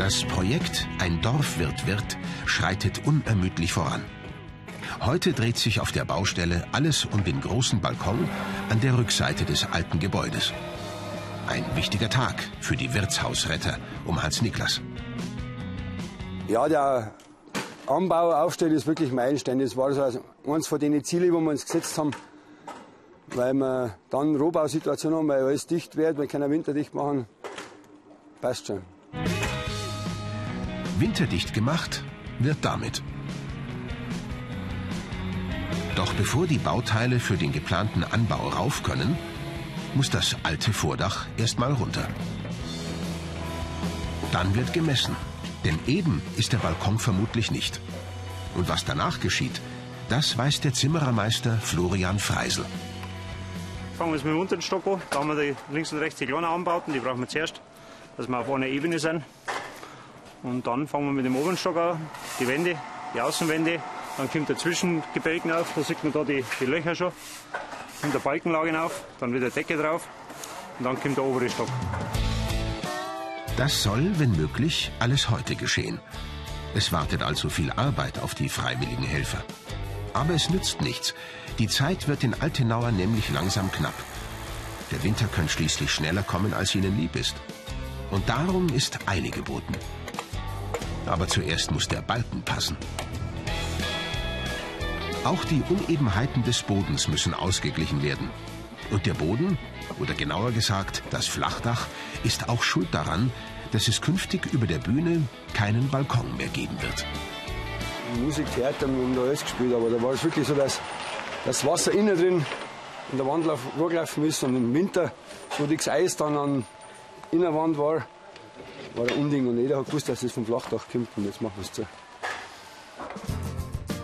Das Projekt Ein Dorf wird schreitet unermüdlich voran. Heute dreht sich auf der Baustelle alles um den großen Balkon an der Rückseite des alten Gebäudes. Ein wichtiger Tag für die Wirtshausretter um Hans Niklas. Ja, der Anbau, Aufstell ist wirklich Meilenstein. Das war so eines von den Zielen, wo wir uns gesetzt haben, weil wir dann Rohbausituation haben, weil alles dicht wird, wir können winterdicht machen. Passt schon. Winterdicht gemacht wird damit. Doch bevor die Bauteile für den geplanten Anbau rauf können, muss das alte Vordach erstmal runter. Dann wird gemessen, denn eben ist der Balkon vermutlich nicht. Und was danach geschieht, das weiß der Zimmerermeister Florian Freisel. Fangen wir jetzt mit dem unteren Stock an. Da haben wir die links und rechts die kleinen Anbauten, die brauchen wir zuerst, dass wir auf einer Ebene sind. Und dann fangen wir mit dem oberen Stock an, die Wände, die Außenwände. Dann kommt der Zwischengebälken auf, da sieht man da die, die Löcher schon. Kommt der Balkenlagen auf, dann wieder Decke drauf und dann kommt der obere Stock. Das soll, wenn möglich, alles heute geschehen. Es wartet also viel Arbeit auf die freiwilligen Helfer. Aber es nützt nichts. Die Zeit wird den Altenauer nämlich langsam knapp. Der Winter kann schließlich schneller kommen, als ihnen lieb ist. Und darum ist Eile geboten. Aber zuerst muss der Balken passen. Auch die Unebenheiten des Bodens müssen ausgeglichen werden. Und der Boden, oder genauer gesagt das Flachdach, ist auch schuld daran, dass es künftig über der Bühne keinen Balkon mehr geben wird. Musik, Theater, wir haben da alles gespielt, aber da war es wirklich so, dass das Wasser innen drin in der Wand vorgelaufen ist und im Winter, wo das Eis dann an Innenwand war, war ein Unding und jeder hat gewusst, dass es vom Flachdach kommt und jetzt machen wir es zu.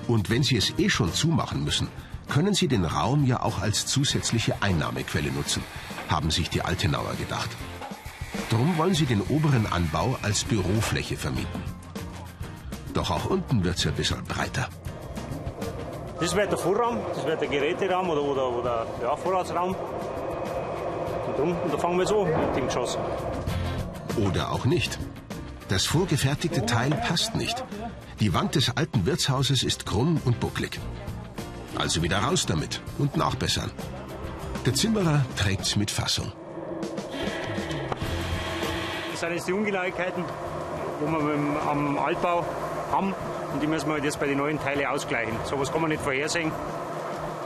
Und wenn Sie es eh schon zumachen müssen, können Sie den Raum ja auch als zusätzliche Einnahmequelle nutzen, haben sich die Altenauer gedacht. Drum wollen sie den oberen Anbau als Bürofläche vermieten. Doch auch unten wird es ein bisschen breiter. Das wird der Vorraum, das wird der Geräteraum oder, oder, oder ja, Vorratsraum. Und unten, da fangen wir so mit dem Geschoss. Oder auch nicht. Das vorgefertigte Teil passt nicht. Die Wand des alten Wirtshauses ist krumm und bucklig. Also wieder raus damit und nachbessern. Der Zimmerer trägt's mit Fassung. Das sind jetzt die Ungenauigkeiten, wo wir am Altbau haben. Und die müssen wir jetzt bei den neuen Teilen ausgleichen. So was kann man nicht vorhersehen.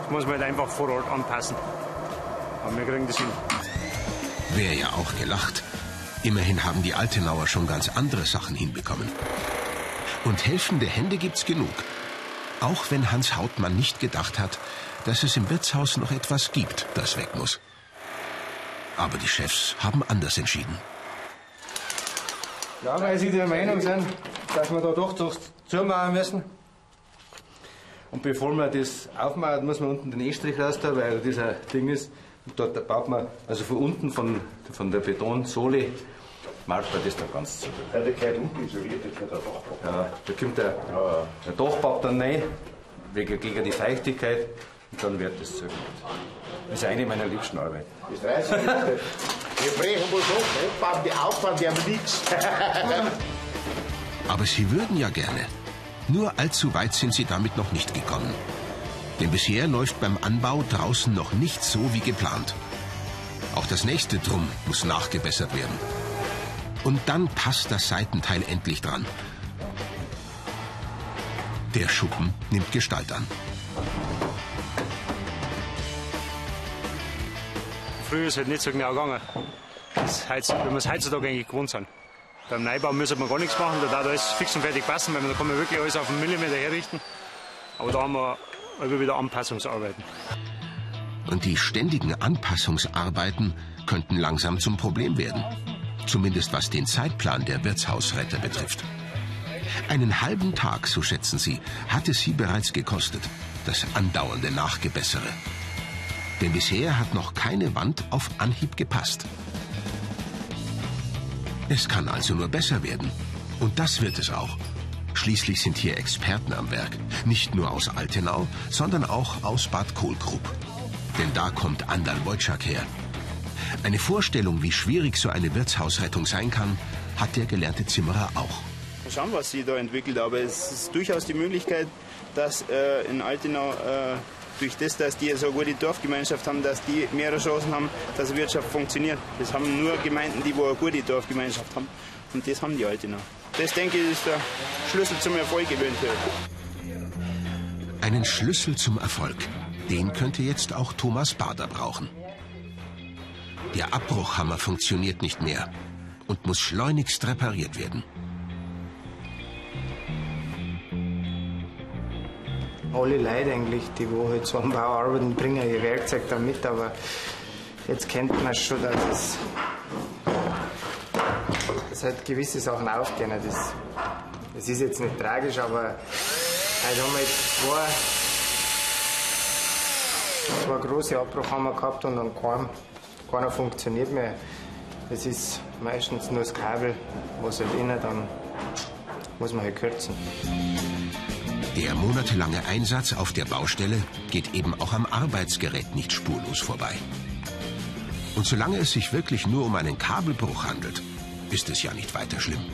Das muss man halt einfach vor Ort anpassen. Aber wir kriegen das hin. Wäre ja auch gelacht. Immerhin haben die Altenauer schon ganz andere Sachen hinbekommen. Und helfende Hände gibt's genug. Auch wenn Hans Hautmann nicht gedacht hat, dass es im Wirtshaus noch etwas gibt, das weg muss. Aber die Chefs haben anders entschieden. Ja, weil sie der Meinung sind, dass wir da doch zumauern müssen. Und bevor man das aufmacht, muss man unten den E-Strich raus weil dieser Ding ist. Und dort baut man, also von unten, von, von der Betonsohle, malt man das da ganz zu. Ja, der gehört unten isoliert, der Dachbau. Ja, da kommt der, ja. der Dachbau dann rein, wegen, gegen die Feuchtigkeit, und dann wird das zugemacht. Das ist eine meiner liebsten Arbeiten. Das 30 Minuten. Wir brechen was ab, bauen die Aufwand, die haben nichts. Aber sie würden ja gerne. Nur allzu weit sind sie damit noch nicht gekommen. Denn bisher läuft beim Anbau draußen noch nicht so wie geplant. Auch das nächste Drum muss nachgebessert werden. Und dann passt das Seitenteil endlich dran. Der Schuppen nimmt Gestalt an. Früher ist es halt nicht so genau gegangen, das heiz, wenn wir es heutzutage eigentlich gewohnt sind. Beim Neubau müssen wir gar nichts machen, da darf alles fix und fertig passen, weil da kann man wirklich alles auf einen Millimeter herrichten. Aber da haben wir immer wieder Anpassungsarbeiten. Und die ständigen Anpassungsarbeiten könnten langsam zum Problem werden. Zumindest was den Zeitplan der Wirtshausretter betrifft. Einen halben Tag, so schätzen sie, hat es sie bereits gekostet, das andauernde Nachgebessere. Denn bisher hat noch keine Wand auf Anhieb gepasst. Es kann also nur besser werden. Und das wird es auch. Schließlich sind hier Experten am Werk. Nicht nur aus Altenau, sondern auch aus Bad Kohlgrub. Denn da kommt Andal Wojcik her. Eine Vorstellung, wie schwierig so eine Wirtshausrettung sein kann, hat der gelernte Zimmerer auch. Mal schauen, was sich da entwickelt, aber es ist durchaus die Möglichkeit, dass äh, in Altenau äh, durch das, dass die so eine gute Dorfgemeinschaft haben, dass die mehrere Chancen haben, dass die Wirtschaft funktioniert. Das haben nur Gemeinden, die wo eine gute Dorfgemeinschaft haben. Und das haben die Altenau. Das denke ich ist der Schlüssel zum Erfolg eventuell. Einen Schlüssel zum Erfolg, den könnte jetzt auch Thomas Bader brauchen. Der Abbruchhammer funktioniert nicht mehr und muss schleunigst repariert werden. Alle Leute eigentlich, die wo halt so am Bau arbeiten, bringen ihr Werkzeug da mit, aber jetzt kennt man schon, dass es dass halt gewisse Sachen aufgehen. Das, das ist jetzt nicht tragisch, aber heute haben wir jetzt zwei, zwei große Abbruchhammer gehabt und dann kein, keiner funktioniert mehr. Das ist meistens nur das Kabel, was halt innen, dann muss man halt kürzen. Der monatelange Einsatz auf der Baustelle geht eben auch am Arbeitsgerät nicht spurlos vorbei. Und solange es sich wirklich nur um einen Kabelbruch handelt, ist es ja nicht weiter schlimm.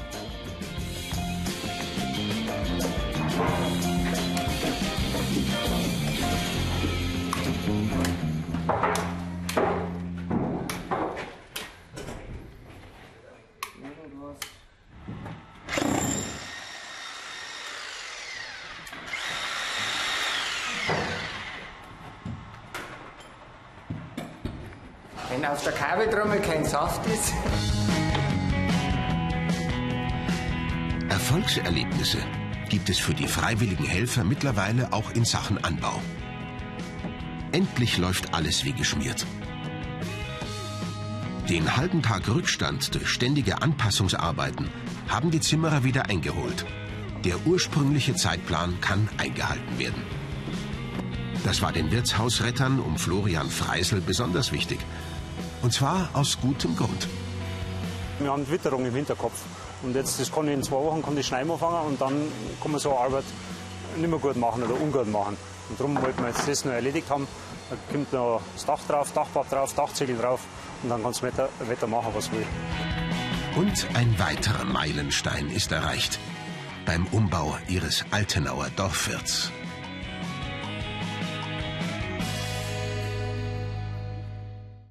Wenn auf der Kabeltrommel kein Saft ist, Erfolgserlebnisse gibt es für die freiwilligen Helfer mittlerweile auch in Sachen Anbau. Endlich läuft alles wie geschmiert. Den halben Tag Rückstand durch ständige Anpassungsarbeiten haben die Zimmerer wieder eingeholt. Der ursprüngliche Zeitplan kann eingehalten werden. Das war den Wirtshausrettern um Florian Freisel besonders wichtig. Und zwar aus gutem Grund. Wir haben Witterung im Hinterkopf. Und jetzt, das kann ich in zwei Wochen kann ich Schneiden anfangen und dann kann man so eine Arbeit nicht mehr gut machen oder ungut machen. Und darum wollten wir jetzt das noch erledigt haben. Da kommt noch das Dach drauf, Dachbad drauf, Dachziegel drauf und dann kann das Wetter, Wetter machen, was will. Und ein weiterer Meilenstein ist erreicht. Beim Umbau ihres Altenauer Dorfwirts.